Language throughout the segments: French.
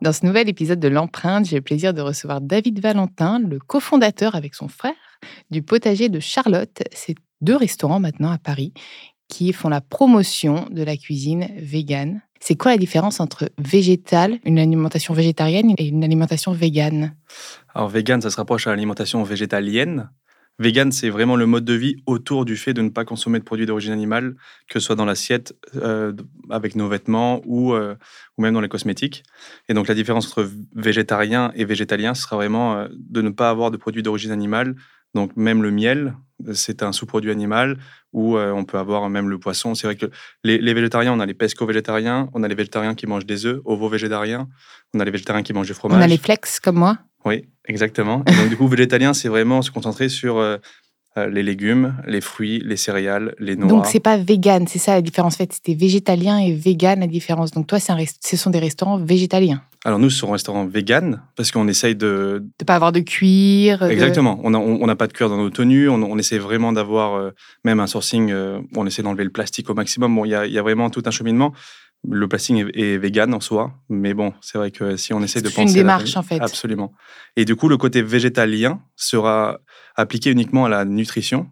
Dans ce nouvel épisode de l'empreinte, j'ai le plaisir de recevoir David Valentin, le cofondateur avec son frère du potager de Charlotte. C'est deux restaurants maintenant à Paris qui font la promotion de la cuisine végane. C'est quoi la différence entre végétal, une alimentation végétarienne et une alimentation végane? Alors végane, ça se rapproche à l'alimentation végétalienne. Vegan, c'est vraiment le mode de vie autour du fait de ne pas consommer de produits d'origine animale, que ce soit dans l'assiette, euh, avec nos vêtements ou, euh, ou même dans les cosmétiques. Et donc la différence entre végétarien et végétalien, ce sera vraiment euh, de ne pas avoir de produits d'origine animale. Donc même le miel, c'est un sous-produit animal, ou on peut avoir même le poisson. C'est vrai que les, les, végétariens, on a les pesco-végétariens, on a les végétariens qui mangent des œufs, ovo-végétariens, on a les végétariens qui mangent du fromage. On a les flex comme moi oui, exactement. Et donc, du coup, végétalien, c'est vraiment se concentrer sur euh, euh, les légumes, les fruits, les céréales, les noix. Donc, c'est pas vegan, c'est ça la différence. En fait, c'était végétalien et vegan la différence. Donc, toi, un ce sont des restaurants végétaliens. Alors, nous, ce sont un restaurant vegan parce qu'on essaye de. De pas avoir de cuir. Exactement. On n'a on, pas de cuir dans nos tenues. On, on essaie vraiment d'avoir euh, même un sourcing. on essaie d'enlever le plastique au maximum. Bon, il y a, y a vraiment tout un cheminement le plastique est, vegan en soi, mais bon, c'est vrai que si on essaie de penser. C'est une démarche en fait. Absolument. Et du coup, le côté végétalien sera appliqué uniquement à la nutrition.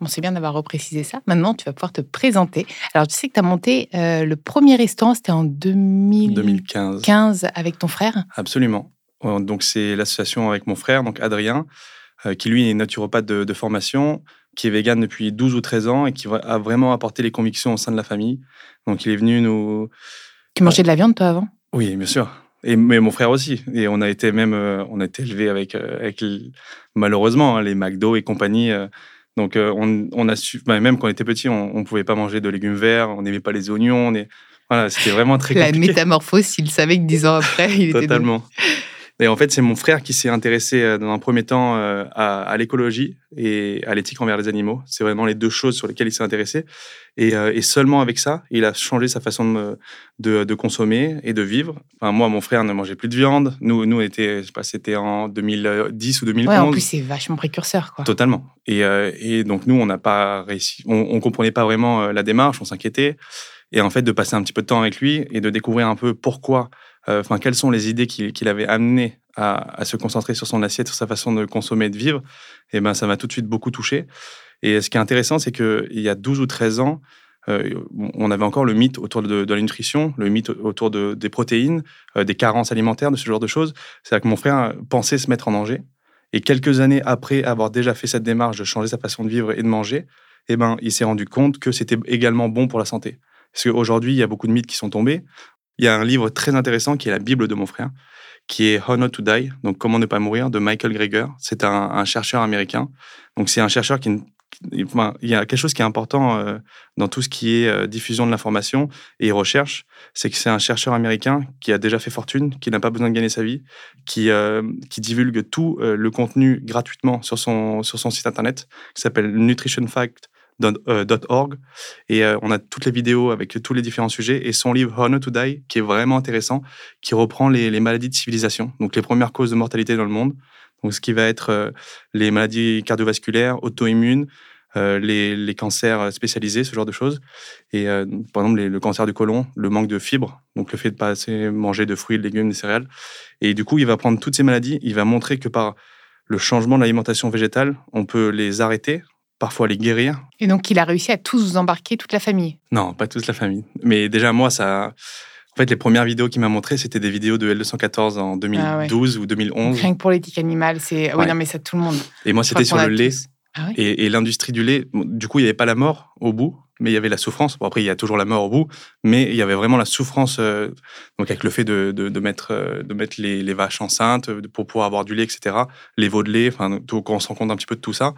Bon, c'est bien d'avoir reprécisé ça. Maintenant, tu vas pouvoir te présenter. Alors, tu sais que tu as monté euh, le premier restaurant, c'était en 2015. avec ton frère Absolument. Donc, c'est l'association avec mon frère, donc Adrien, euh, qui lui est naturopathe de, de formation qui est vegan depuis 12 ou 13 ans et qui a vraiment apporté les convictions au sein de la famille. Donc, il est venu nous. Tu mangeais de la viande, toi, avant? Oui, bien sûr. Et mais mon frère aussi. Et on a été même, euh, on a été élevé avec, euh, avec malheureusement, hein, les McDo et compagnie. Euh. donc, on, on, a su, bah, même quand on était petit, on ne pouvait pas manger de légumes verts, on n'aimait pas les oignons. voilà, c'était vraiment très compliqué. La métamorphose, s'il savait que 10 ans après, il était. Totalement. Et en fait, c'est mon frère qui s'est intéressé euh, dans un premier temps euh, à, l'écologie et à l'éthique envers les animaux. C'est vraiment les deux choses sur lesquelles il s'est intéressé. Et, euh, seulement avec ça, il a changé sa façon de, de, consommer et de vivre. Enfin, moi, mon frère ne mangeait plus de viande. Nous, nous était, je sais pas, c'était en 2010 ou 2011. Ouais, en plus, c'est vachement précurseur, quoi. Totalement. Et, et donc, nous, on n'a pas réussi. On, ne comprenait pas vraiment la démarche, on s'inquiétait. Et en fait, de passer un petit peu de temps avec lui et de découvrir un peu pourquoi enfin, quelles sont les idées qui, l'avaient amené à, se concentrer sur son assiette, sur sa façon de consommer et de vivre, et eh ben, ça m'a tout de suite beaucoup touché. Et ce qui est intéressant, c'est qu'il y a 12 ou 13 ans, euh, on avait encore le mythe autour de, la nutrition, le mythe autour de, des protéines, euh, des carences alimentaires, de ce genre de choses. C'est-à-dire que mon frère pensait se mettre en danger. Et quelques années après avoir déjà fait cette démarche de changer sa façon de vivre et de manger, eh ben, il s'est rendu compte que c'était également bon pour la santé. Parce qu'aujourd'hui, il y a beaucoup de mythes qui sont tombés. Il y a un livre très intéressant qui est la Bible de mon frère, qui est How Not to Die, donc Comment ne pas mourir, de Michael Greger. C'est un, chercheur américain. Donc c'est un chercheur qui, il y a quelque chose qui est important euh, dans tout ce qui est euh, diffusion de l'information et recherche, c'est que c'est un chercheur américain qui a déjà fait fortune, qui n'a pas besoin de gagner sa vie, qui, euh, qui divulgue tout le contenu gratuitement sur son, sur son site internet, qui s'appelle Nutrition Fact .org et euh, on a toutes les vidéos avec tous les différents sujets et son livre Honor to Die qui est vraiment intéressant qui reprend les, maladies de civilisation donc les premières causes de mortalité dans le monde donc ce qui va être euh, les maladies cardiovasculaires auto-immunes les, cancers spécialisés, ce genre de choses. Et par exemple, le cancer du côlon, le manque de fibres, donc le fait de pas assez manger de fruits, de légumes, des céréales. Et du coup, il va prendre toutes ces maladies, il va montrer que par le changement de l'alimentation végétale, on peut les arrêter, parfois les guérir. Et donc, il a réussi à tous vous embarquer, toute la famille Non, pas toute la famille. Mais déjà, moi, ça. En fait, les premières vidéos qu'il m'a montrées, c'était des vidéos de L214 en 2012 ah ou 2011. Rien que pour l'éthique animale, c'est. Oui, non, mais ça, tout le monde. Et moi, c'était sur le lait. Ah et, l'industrie du lait, du coup, il n'y avait pas la mort au bout, mais il y avait la souffrance. Bon, après, il y a toujours la mort au bout, mais il y avait vraiment la souffrance, euh, donc avec le fait de, de, mettre, euh, de mettre les, les, vaches enceintes pour pouvoir avoir du lait, etc. Les veaux de lait, enfin, on se rend compte un petit peu de tout ça.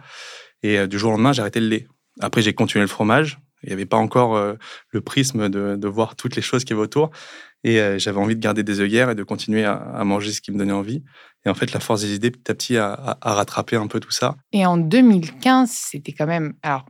Et euh, du jour au lendemain, j'ai arrêté le lait. Après, j'ai continué le fromage. Il n'y avait pas encore euh, le prisme de, voir toutes les choses qui y avait autour. Et euh, j'avais envie de garder des œillères et de continuer à, manger ce qui me donnait envie. Et en fait, la force des idées, petit à petit, a, rattrapé un peu tout ça. Et en 2015, c'était quand même, alors,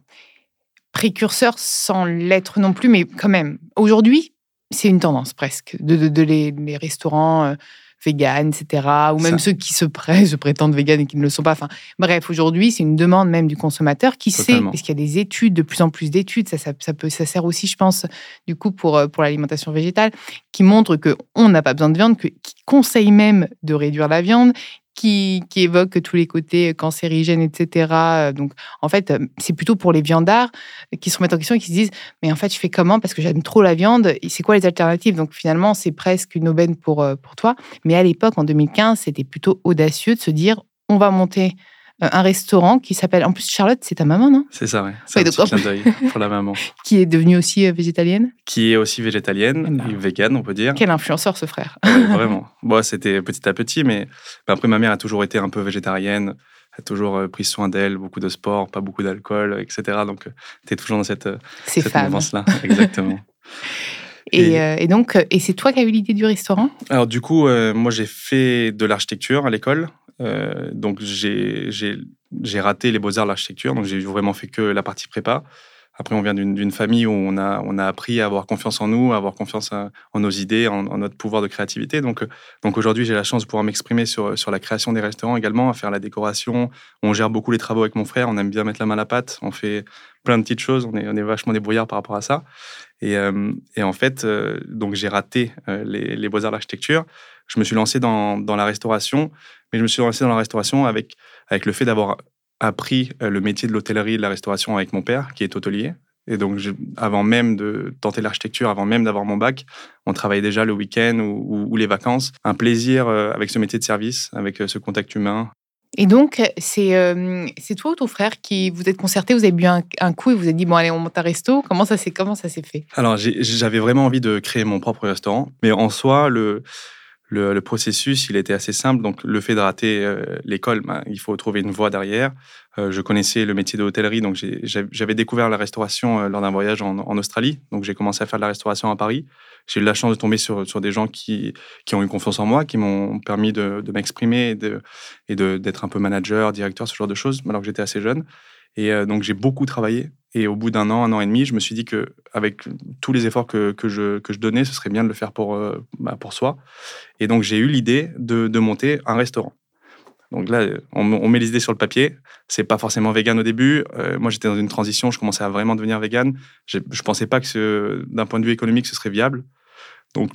précurseur sans l'être non plus, mais quand même, aujourd'hui, c'est une tendance presque de, de, les, les, restaurants vegan, etc. Ou même ceux qui se, se prétendent vegan et qui ne le sont pas. Enfin, bref, aujourd'hui, c'est une demande même du consommateur qui sait, parce qu'il y a des études, de plus en plus d'études, ça, ça, peut, ça sert aussi, je pense, du coup, pour, euh, pour l'alimentation végétale, qui montrent qu'on n'a pas besoin de viande, qui conseillent même de réduire la viande, qui, évoque tous les côtés cancérigènes, etc. Donc, en fait, c'est plutôt pour les viandards qui se remettent en question et qui se disent Mais en fait, je fais comment Parce que j'aime trop la viande. C'est quoi les alternatives? Donc, finalement, c'est presque une aubaine pour, euh, pour toi. Mais à l'époque, en 2015, c'était plutôt audacieux de se dire On va monter euh, un restaurant qui s'appelle. En plus, Charlotte, c'est ta maman, non? C'est ça, oui. C'est un petit clin d'œil pour la maman. qui est devenue aussi euh, végétalienne Qui est aussi végétalienne, ben. végane, on peut dire. Quel influenceur, ce frère Vraiment. Bon, c'était petit à petit, mais après, ma mère a toujours été un peu végétarienne a toujours euh, pris soin d'elle, beaucoup de sport, pas beaucoup d'alcool, etc. Donc, tu es toujours dans cette, cette mouvance-là. Exactement. Et, et, donc, et c'est toi qui as eu l'idée du restaurant? Alors, du coup, moi, j'ai fait de l'architecture à l'école. Euh, donc j'ai raté les beaux-arts, l'architecture, donc j'ai vraiment fait que la partie prépa. Après, on vient d'une famille où on a, on a appris à avoir confiance en nous, à avoir confiance en nos idées, en, notre pouvoir de créativité. Donc, donc aujourd'hui, j'ai la chance de pouvoir m'exprimer sur, sur la création des restaurants également, à faire la décoration. On gère beaucoup les travaux avec mon frère, on aime bien mettre la main à la pâte, on fait plein de petites choses, on est, on est vachement débrouillard par rapport à ça. Et, euh, et en fait, euh, donc j'ai raté les, les beaux-arts d'architecture je me suis lancé dans, dans, la restauration, mais je me suis lancé dans la restauration avec, avec le fait d'avoir appris euh, le métier de l'hôtellerie et de la restauration avec mon père, qui est hôtelier. Et donc, avant même de tenter l'architecture, avant même d'avoir mon bac, on travaillait déjà le week-end ou, les vacances. Un plaisir euh, avec ce métier de service, avec euh, ce contact humain. Et donc, c'est c'est toi ou ton frère qui vous êtes concerté, vous avez bu un, coup et vous avez dit, bon, allez, on monte un resto. Comment ça s'est fait? Alors, j'avais vraiment envie de créer mon propre restaurant. Mais en soi, le, le, processus, il était assez simple. Donc, le fait de rater euh, l'école, ben, il faut trouver une voie derrière. Euh, je connaissais le métier de l'hôtellerie, donc j'avais découvert la restauration euh, lors d'un voyage en, Australie. Donc, j'ai commencé à faire de la restauration à Paris. J'ai eu la chance de tomber sur, sur des gens qui, qui ont eu confiance en moi, qui m'ont permis de, de m'exprimer et d'être un peu manager, directeur, ce genre de choses, alors que j'étais assez jeune. Et donc, j'ai beaucoup travaillé. Et au bout d'un an, un an et demi, je me suis dit que avec tous les efforts que, que, je, que je donnais, ce serait bien de le faire pour, euh, bah, pour soi. Et donc, j'ai eu l'idée de, de, monter un restaurant. Donc là, on, met les idées sur le papier. C'est pas forcément vegan au début. Euh, moi, j'étais dans une transition. Je commençais à vraiment devenir vegan. Je, ne pensais pas que d'un point de vue économique, ce serait viable. Donc,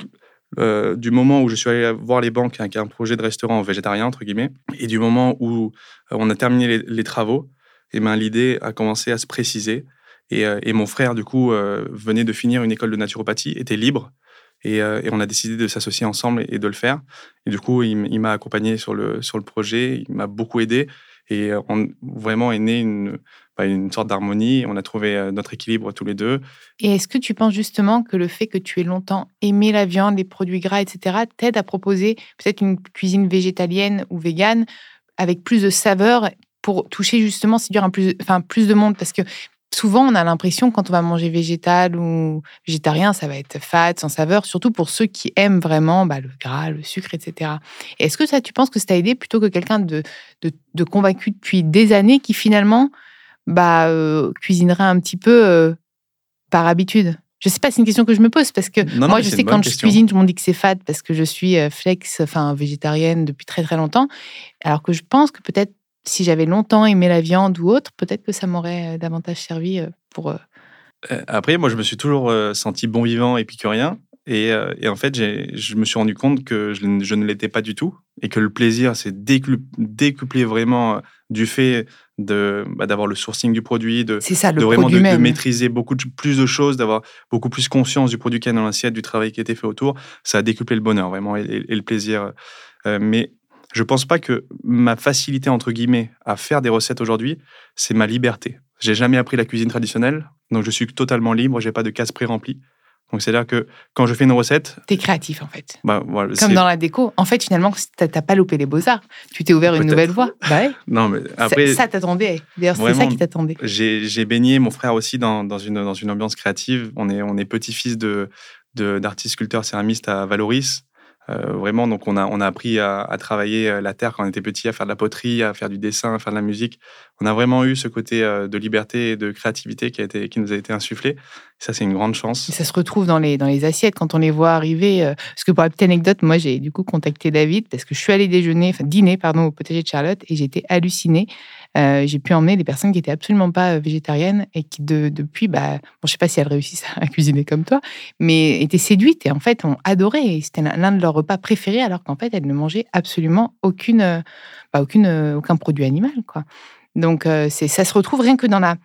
euh, du moment où je suis allé voir les banques avec un projet de restaurant végétarien, entre guillemets, et du moment où on a terminé les travaux, ben, l'idée a commencé à se préciser. Et, euh, et mon frère, du coup, euh, venait de finir une école de naturopathie, était libre. Et, euh, et on a décidé de s'associer ensemble et, de le faire. Et du coup, il, m'a accompagné sur le, sur le projet, il m'a beaucoup aidé. Et on, vraiment est né une, bah, une sorte d'harmonie. On a trouvé notre équilibre tous les deux. Et est-ce que tu penses justement que le fait que tu aies longtemps aimé la viande, les produits gras, etc., t'aide à proposer peut-être une cuisine végétalienne ou végane avec plus de saveur pour toucher justement, séduire un plus, enfin, plus de monde Parce que souvent, on a l'impression quand on va manger végétal ou végétarien, ça va être fat, sans saveur, surtout pour ceux qui aiment vraiment bah, le gras, le sucre, etc. Est-ce que ça, tu penses que ça t'a aidé plutôt que quelqu'un de, de, convaincu depuis des années qui finalement bah, euh, cuisinerait un petit peu euh, par habitude? Je sais pas, c'est une question que je me pose parce que moi, je sais quand je cuisine, tout le monde dit que c'est fat parce que je suis euh, flex, enfin végétarienne depuis très très longtemps. Alors que je pense que peut-être si j'avais longtemps aimé la viande ou autre, peut-être que ça m'aurait euh, davantage servi euh, pour. Euh, après, moi, je me suis toujours senti bon vivant, épicurien. Et, et en fait, je me suis rendu compte que je, ne l'étais pas du tout et que le plaisir s'est décuplé vraiment du fait de bah, d'avoir le sourcing du produit, de, ça, de vraiment de, maîtriser beaucoup plus de choses, d'avoir beaucoup plus conscience du produit qu'il y a dans l'assiette, du travail qui a été fait autour. Ça a décuplé le bonheur vraiment et, et le plaisir. mais je pense pas que ma facilité, entre guillemets, à faire des recettes aujourd'hui, c'est ma liberté. J'ai jamais appris la cuisine traditionnelle, donc je suis totalement libre, j'ai pas de case pré-remplie. Donc c'est-à-dire que quand je fais une recette... Tu es créatif en fait. Bah, Comme dans la déco. En fait, finalement, tu n'as pas loupé les beaux-arts. Tu t'es ouvert une nouvelle voie. Bah non, mais après... Ça, t'attendait. D'ailleurs, c'est ça qui t'attendait. J'ai baigné mon frère aussi dans, dans, une, dans une ambiance créative. On est, on est petit-fils de, d'artiste sculpteur céramiste à Valoris. Euh, vraiment, donc on a, on a appris à, travailler euh, la terre quand on était petit, à faire de la poterie, à faire du dessin, à faire de la musique. On a vraiment eu ce côté euh, de liberté et de créativité qui, nous a été insufflé. ça, c'est une grande chance. ça se retrouve dans les, assiettes quand on les voit arriver. parce que pour la petite anecdote, moi, j'ai du coup contacté David parce que je suis allée déjeuner, enfin dîner, pardon, au potager de Charlotte et j'étais hallucinée euh, j'ai pu emmener des personnes qui étaient absolument pas euh, végétariennes et qui depuis, bah, bon, je sais pas si elles réussissent à cuisiner comme toi, mais étaient séduites et en fait ont adoré. C'était l'un de leurs repas préférés alors qu'en fait elles ne mangeaient absolument aucune, euh, bah, aucune, aucun produit animal, quoi. Donc c'est, ça se retrouve rien que dans la,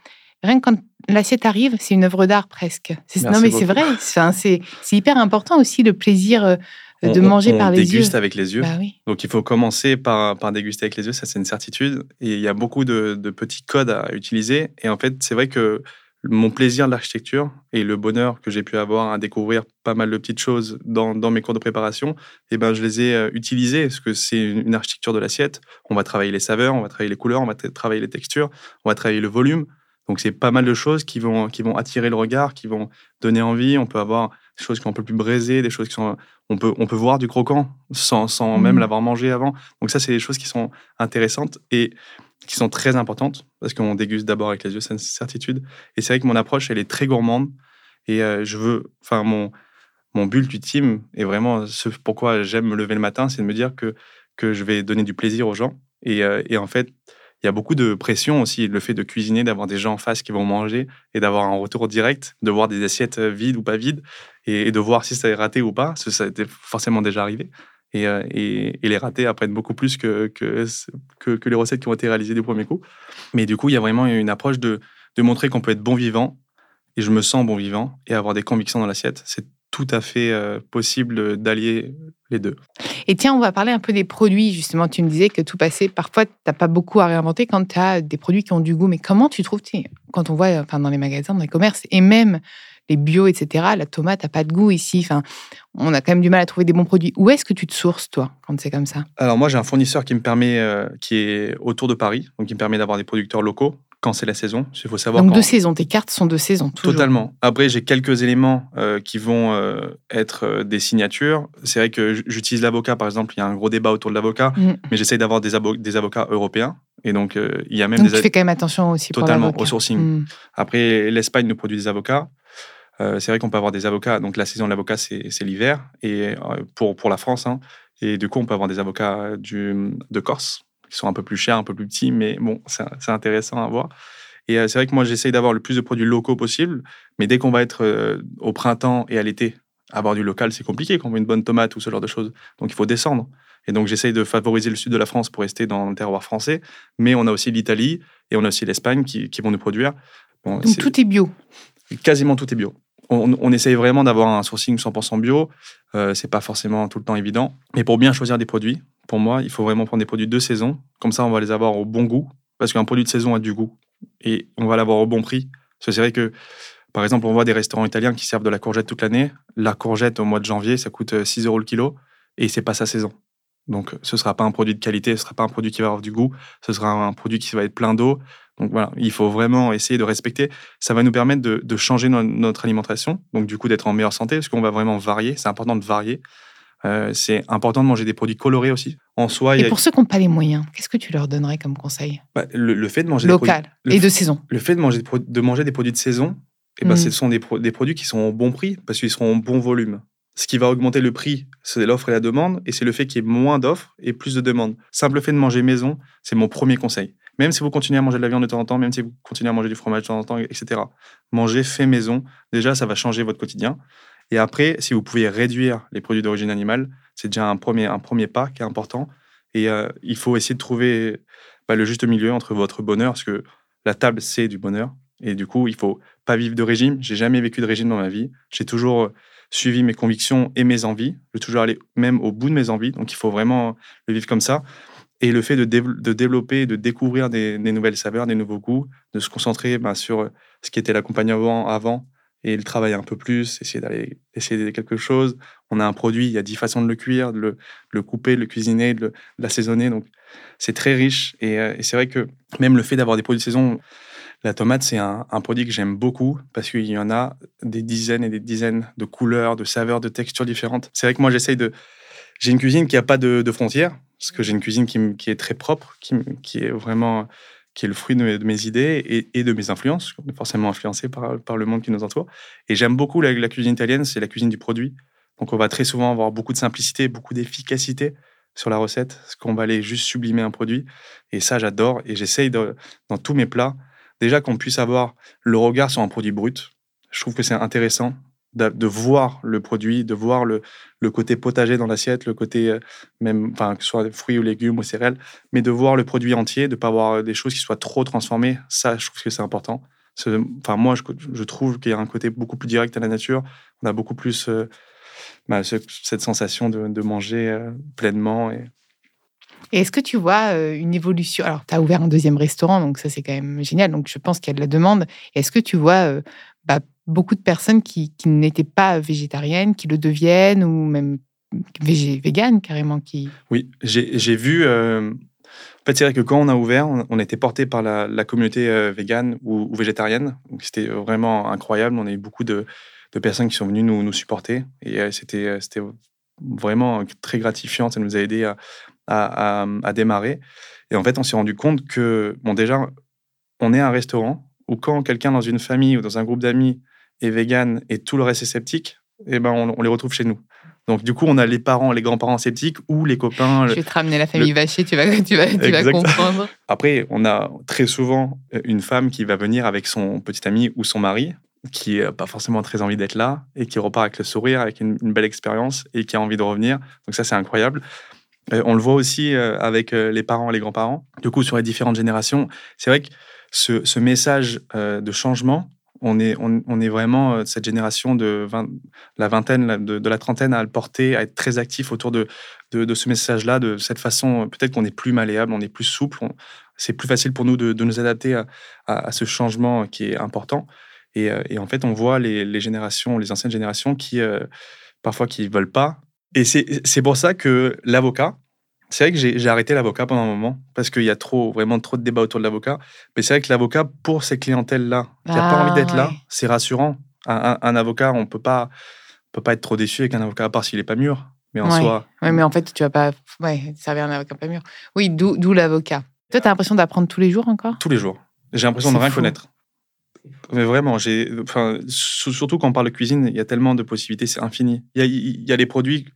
rien que quand l'assiette arrive, c'est une œuvre d'art presque. non mais c'est vrai. c'est, hyper important aussi le plaisir de manger par les yeux. déguste avec les yeux. Bah Donc il faut commencer par, par déguster avec les yeux, ça c'est une certitude. Et il y a beaucoup de, petits codes à utiliser. Et en fait, c'est vrai que mon plaisir de l'architecture et le bonheur que j'ai pu avoir à découvrir pas mal de petites choses dans, dans mes cours de préparation, et eh ben, je les ai euh, utilisés parce que c'est une architecture de l'assiette. On va travailler les saveurs, on va travailler les couleurs, on va travailler les textures, on va travailler le volume. Donc c'est pas mal de choses qui vont, qui vont attirer le regard, qui vont donner envie. On peut avoir des choses qui sont un peu plus braisées, des choses qui sont on peut, on peut voir du croquant sans, sans même mmh. l'avoir mangé avant. Donc ça, c'est des choses qui sont intéressantes et qui sont très importantes parce qu'on déguste d'abord avec les yeux, c'est une certitude. Et c'est vrai que mon approche, elle est très gourmande et euh, je veux, enfin mon mon but ultime et vraiment ce pourquoi j'aime me lever le matin, c'est de me dire que que je vais donner du plaisir aux gens et, euh, et en fait il y a beaucoup de pression aussi, le fait de cuisiner, d'avoir des gens en face qui vont manger et d'avoir un retour direct, de voir des assiettes vides ou pas vides et, de voir si ça est raté ou pas, ça a été forcément déjà arrivé. Et, euh, et, les ratés apprennent beaucoup plus que les recettes qui ont été réalisées du premier coup. Mais du coup, il y a vraiment une approche de, montrer qu'on peut être bon vivant, et je me sens bon vivant, et avoir des convictions dans l'assiette. C'est tout à fait euh, possible d'allier les deux. Et tiens, on va parler un peu des produits. Justement, tu me disais que tout passé, parfois, tu n'as pas beaucoup à réinventer quand tu as des produits qui ont du goût. Mais comment tu trouves, quand on voit enfin, dans les magasins, dans les commerces, et même les bio, etc., la tomate n'a pas de goût ici. Enfin, on a quand même du mal à trouver des bons produits. Où est-ce que tu te sources, toi, quand c'est comme ça? Alors, moi, j'ai un fournisseur qui me permet, euh, qui est autour de Paris, donc qui me permet d'avoir des producteurs locaux quand c'est la saison. Il faut savoir. Donc de saison, tes cartes sont de saison. Toujours. Totalement. Après, j'ai quelques éléments euh, qui vont euh, être des signatures. C'est vrai que j'utilise l'avocat, par exemple. Il y a un gros débat autour de l'avocat, mm. mais j'essaye d'avoir des, des, avocats européens. Et donc, il y a même donc Tu fais quand même attention aussi totalement au sourcing. Mm. Après, l'Espagne nous produit des avocats. C'est vrai qu'on peut avoir des avocats. Donc la saison de l'avocat, c'est l'hiver. Et pour, pour la France, hein. et du coup, on peut avoir des avocats du, de Corse qui sont un peu plus chers, un peu plus petits, mais bon, c'est intéressant à voir. Et euh, c'est vrai que moi, j'essaye d'avoir le plus de produits locaux possible, mais dès qu'on va être euh, au printemps et à l'été, avoir du local, c'est compliqué quand on veut une bonne tomate ou ce genre de choses. Donc, il faut descendre. Et donc, j'essaye de favoriser le sud de la France pour rester dans le terroir français, mais on a aussi l'Italie et on a aussi l'Espagne qui, vont nous produire. donc, tout est bio Quasiment tout est bio. On, essaye vraiment d'avoir un sourcing 100% bio. Euh, c'est pas forcément tout le temps évident. Mais pour bien choisir des produits, pour moi, il faut vraiment prendre des produits de saison. Comme ça, on va les avoir au bon goût. Parce qu'un produit de saison a du goût. Et on va l'avoir au bon prix. Parce que c'est vrai que, par exemple, on voit des restaurants italiens qui servent de la courgette toute l'année. La courgette, au mois de janvier, ça coûte 6 euh, euros le kilo. Et c'est pas sa saison. Donc, ce sera pas un produit de qualité, ce sera pas un produit qui va avoir du goût, ce sera un produit qui va être plein d'eau. Donc voilà, il faut vraiment essayer de respecter. Ça va nous permettre de, changer notre alimentation, donc du coup d'être en meilleure santé, parce qu'on va vraiment varier. C'est important de varier. Euh, c'est important de manger des produits colorés aussi. En soi, et pour ceux qui n'ont pas les moyens, qu'est-ce que tu leur donnerais comme conseil? Bah, le, fait de manger local des produits, et de saison. Le fait de manger, de manger des produits de saison, et eh ben, mm. ce sont des, des, produits qui sont au bon prix parce qu'ils seront en bon volume. Ce qui va augmenter le prix, c'est l'offre et la demande, et c'est le fait qu'il y ait moins d'offres et plus de demandes. Simple fait de manger maison, c'est mon premier conseil. Même si vous continuez à manger de la viande de temps en temps, même si vous continuez à manger du fromage de temps en temps, etc. Manger fait maison, déjà, ça va changer votre quotidien. Et après, si vous pouvez réduire les produits d'origine animale, c'est déjà un premier, un premier pas qui est important. Et euh, il faut essayer de trouver bah, le juste milieu entre votre bonheur, parce que la table, c'est du bonheur. Et du coup, il faut pas vivre de régime. J'ai jamais vécu de régime dans ma vie. J'ai toujours euh, suivi mes convictions et mes envies. Je vais toujours aller même au bout de mes envies. Donc, il faut vraiment le vivre comme ça. Et le fait de, développer, de découvrir des, nouvelles saveurs, des nouveaux goûts, de se concentrer bah, sur ce qui était l'accompagnement avant et le travailler un peu plus, essayer d'aller essayer quelque chose. On a un produit, il y a dix façons de le cuire, de le, couper, de le cuisiner, de, l'assaisonner. Donc, c'est très riche. Et, euh, et c'est vrai que même le fait d'avoir des produits de saison, La tomate, c'est un, produit que j'aime beaucoup parce qu'il y en a des dizaines et des dizaines de couleurs, de saveurs, de textures différentes. C'est vrai que moi, j'essaye de. J'ai une cuisine qui n'a pas de, frontières, parce que j'ai une cuisine qui, est très propre, qui, est vraiment qui est le fruit de, mes idées et, de mes influences. On est forcément influencé par, le monde qui nous entoure. Et j'aime beaucoup la, la cuisine italienne, c'est la cuisine du produit. Donc on va très souvent avoir beaucoup de simplicité, beaucoup d'efficacité sur la recette, parce qu'on va aller juste sublimer un produit. Et ça, j'adore. Et j'essaye dans tous mes plats, déjà qu'on puisse avoir le regard sur un produit brut. Je trouve que c'est intéressant de, voir le produit, de voir le, le côté potager dans l'assiette, le côté euh, même, enfin, que ce soit fruits ou légumes ou céréales, mais de voir le produit entier, de ne pas avoir des choses qui soient trop transformées. Ça, je trouve que c'est important. Enfin, moi, je, je trouve qu'il y a un côté beaucoup plus direct à la nature. On a beaucoup plus euh, bah, cette sensation de, manger euh, pleinement. Et, est-ce que tu vois euh, une évolution? Alors, tu as ouvert un deuxième restaurant, donc ça, c'est quand même génial. Donc, je pense qu'il y a de la demande. Est-ce que tu vois euh, bah, beaucoup de personnes qui, n'étaient pas végétariennes, qui le deviennent, ou même véganes carrément qui... Oui, j'ai vu. En fait, c'est vrai que quand on a ouvert, on, était porté par la, communauté végane ou, ou, végétarienne. C'était vraiment incroyable. On a eu beaucoup de, de personnes qui sont venues nous, nous supporter. Et euh, c'était, euh, c'était vraiment très gratifiant. Ça nous a aidé à, à, à, démarrer. Et en fait, on s'est rendu compte que, bon, déjà, on est un restaurant où quand quelqu'un dans une famille ou dans un groupe d'amis est vegan et tout le reste est sceptique, eh ben, on, les retrouve chez nous. Donc, du coup, on a les parents, les grands-parents sceptiques ou les copains. Je vais te ramener la famille Vacher, tu vas, tu vas, tu vas comprendre. Après, on a très souvent une femme qui va venir avec son petit ami ou son mari qui n'a pas forcément très envie d'être là et qui repart avec le sourire, avec une, belle expérience et qui a envie de revenir. Donc ça, c'est incroyable. Euh, on le voit aussi euh, avec euh, les parents et les grands-parents. Du coup, sur les différentes générations, c'est vrai que ce, message de changement, on est, on, est vraiment cette génération de la vingtaine, de, la trentaine à le porter, à être très actif autour de, de, ce message-là, de cette façon, peut-être qu'on est plus malléable, on est plus souple, c'est plus facile pour nous de, nous adapter à, ce changement qui est important. Euh, et, en fait, on voit les, générations, les anciennes générations qui, euh, parfois, qui ne veulent pas. Et c'est pour ça que l'avocat, c'est vrai que j'ai arrêté l'avocat pendant un moment parce qu'il y a trop, vraiment trop de débats autour de l'avocat. Mais c'est vrai que l'avocat, pour ces clientèles-là, qui n'ont pas envie d'être ah, là, c'est rassurant. Un, avocat, on peut pas, peut pas être trop déçu avec un avocat, à part s'il n'est pas mûr. Mais en soi. Oui, mais en fait, tu vas pas ouais, servir un avocat pas mûr. Oui, d'où l'avocat. Toi, tu as l'impression d'apprendre tous les jours encore? Tous les jours. J'ai l'impression de rien connaître. Mais vraiment, j'ai, enfin, surtout quand on parle de cuisine, il y a tellement de possibilités, c'est infini. Il y a, il y a des produits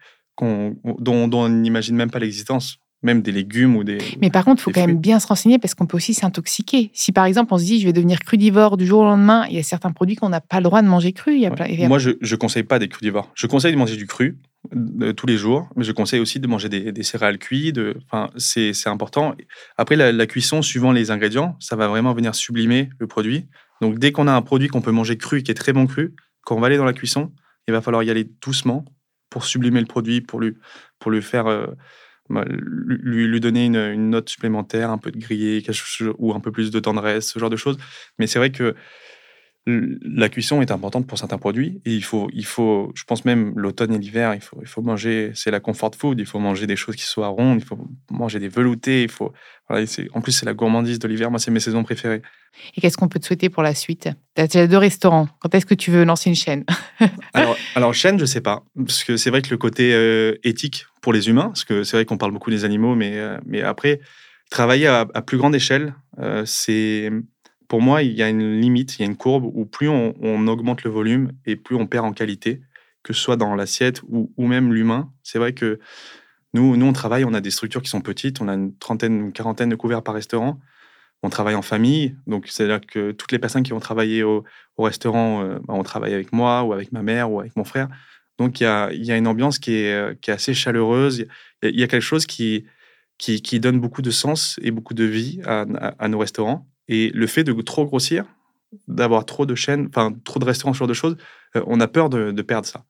dont, dont, on n'imagine même pas l'existence, même des légumes ou des. Mais par contre, il faut quand même bien se renseigner parce qu'on peut aussi s'intoxiquer. Si par exemple on se dit je vais devenir crudivore du jour au lendemain, il y a certains produits qu'on n'a pas le droit de manger cru. Il y a Moi, je ne conseille pas des crudivores. Je conseille de manger du cru tous les jours, mais je conseille aussi de manger des, des céréales cuites. De, enfin, c'est important. Après, la, la cuisson, suivant les ingrédients, ça va vraiment venir sublimer le produit. Donc dès qu'on a un produit qu'on peut manger cru, qui est très bon cru, quand on va aller dans la cuisson, il va falloir y aller doucement pour sublimer le produit, pour lui, pour faire, euh, bah, lui, lui, donner une, note supplémentaire, un peu de grillé, ou un peu plus de tendresse, ce genre de choses. Mais c'est vrai que la cuisson est importante pour certains produits et il faut, il faut je pense même l'automne et l'hiver, il faut, il faut manger, c'est la comfort food, il faut manger des choses qui soient rondes, il faut manger des veloutés, il faut, en plus c'est la gourmandise de l'hiver, moi c'est mes saisons préférées. Et qu'est-ce qu'on peut te souhaiter pour la suite? Tu as deux restaurants, quand est-ce que tu veux lancer une chaîne? Alors, alors, chaîne, je sais pas, parce que c'est vrai que le côté euh, éthique pour les humains, parce que c'est vrai qu'on parle beaucoup des animaux, mais, euh, mais après, travailler à, plus grande échelle, euh, c'est pour moi, il y a une limite, il y a une courbe où plus on, augmente le volume et plus on perd en qualité, que ce soit dans l'assiette ou, même l'humain. C'est vrai que nous, nous, on travaille, on a des structures qui sont petites, on a une trentaine, une quarantaine de couverts par restaurant. On travaille en famille, donc c'est-à-dire que toutes les personnes qui vont travailler au, restaurant, euh, bah, on travaille avec moi ou avec ma mère ou avec mon frère. Donc il y a, une ambiance qui est, euh, qui est assez chaleureuse. Il y, a quelque chose qui, donne beaucoup de sens et beaucoup de vie à nos restaurants. Et le fait de trop grossir, d'avoir trop de chaînes, enfin trop de restaurants, ce genre de choses, euh, on a peur de, perdre ça.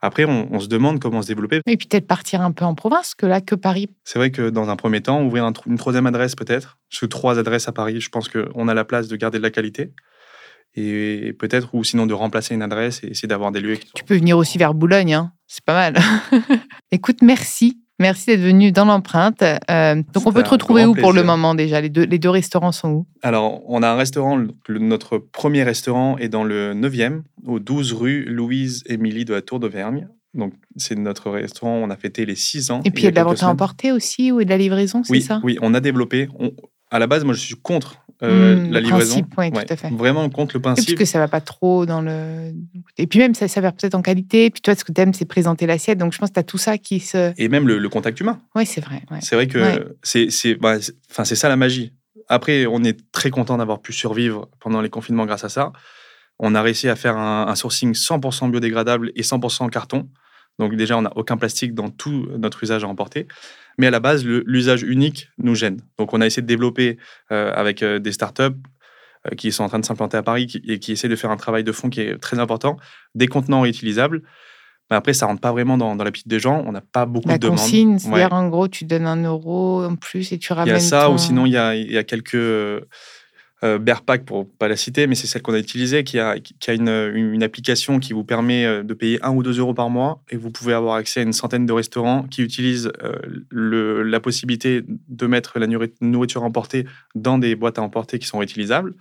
Après, on, se demande comment se développer. Et puis peut-être partir un peu en province, que là, que Paris. C'est vrai que dans un premier temps, ouvrir une troisième adresse peut-être, sur trois adresses à Paris, je pense qu'on a la place de garder de la qualité. Et peut-être, ou sinon de remplacer une adresse et essayer d'avoir des lieux. Tu peux venir aussi vers Boulogne, hein c'est pas mal. Écoute, merci Merci d'être venu dans l'empreinte. Euh, donc, on peut te retrouver où pour le moment déjà? Les deux, les deux restaurants sont où? Alors, on a un restaurant, notre premier restaurant est dans le 9e, au 12 rue Louise-Émilie de la Tour d'Auvergne. Donc, c'est notre restaurant, on a fêté les 6 ans. Et puis, il y a de la vente à emporter aussi, ou de la livraison, c'est oui, ça? Oui, on a développé. à la base, moi, je suis contre euh, mmh, la livraison. oui, tout à fait. Vraiment contre le principe. parce que ça va pas trop dans le. Et puis même, ça s'avère peut-être en qualité. Puis toi, ce que tu aimes, c'est présenter l'assiette. Donc je pense que tu as tout ça qui se. Et même le, contact humain. Oui, c'est vrai. C'est vrai que c'est bah, c'est ça la magie. Après, on est très content d'avoir pu survivre pendant les confinements grâce à ça. On a réussi à faire un, un sourcing 100% biodégradable et 100% carton. Donc déjà, on n'a aucun plastique dans tout notre usage à emporter. Mais à la base, l'usage unique nous gêne. Donc on a essayé de développer euh, avec euh, des startups euh, qui sont en train de s'implanter à Paris et qui essaient de faire un travail de fond qui est très important, des contenants réutilisables. Mais après, ça rentre pas vraiment dans, dans la piste des gens. On n'a pas beaucoup de demandes. consigne, c'est-à-dire en gros, tu donnes un euro en plus et tu ramènes. Il y a ça, ou sinon il y a, il y a quelques euh, Bearpack, pour pas la citer, mais c'est celle qu'on a utilisée, qui a, qui a une, une, application qui vous permet euh, de payer 1 ou 2 euros par mois et vous pouvez avoir accès à une centaine de restaurants qui utilisent euh, le, la possibilité de mettre la nourriture emportée dans des boîtes à emporter qui sont réutilisables.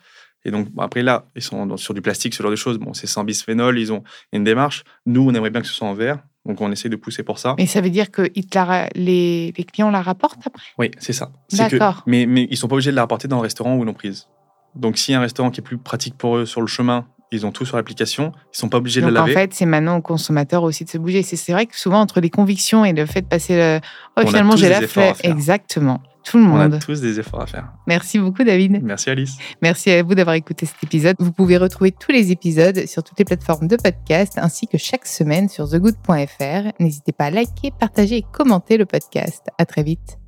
Et donc, après, là, ils sont sur du plastique, ce genre de choses. Bon, c'est sans bisphénol, ils ont une démarche. Nous, on aimerait bien que ce soit en verre. Donc, on essaie de pousser pour ça. Mais ça veut dire que les, les clients la rapportent après? Oui, c'est ça. D'accord. Mais, mais ils ne sont pas obligés de la rapporter dans le restaurant où l'on prise. Donc, s'il y a un restaurant qui est plus pratique pour eux sur le chemin, ils ont tout sur l'application, ils sont pas obligés de le laver. En fait, c'est maintenant aux consommateurs aussi de se bouger. C'est vrai que souvent, entre les convictions et le fait de passer le. Oh, finalement, j'ai la fait. Exactement. Tout le monde. On a tous des efforts à faire. Merci beaucoup, David. Merci, Alice. Merci à vous d'avoir écouté cet épisode. Vous pouvez retrouver tous les épisodes sur toutes les plateformes de podcast ainsi que chaque semaine sur thegood.fr. N'hésitez pas à liker, partager et commenter le podcast. À très vite.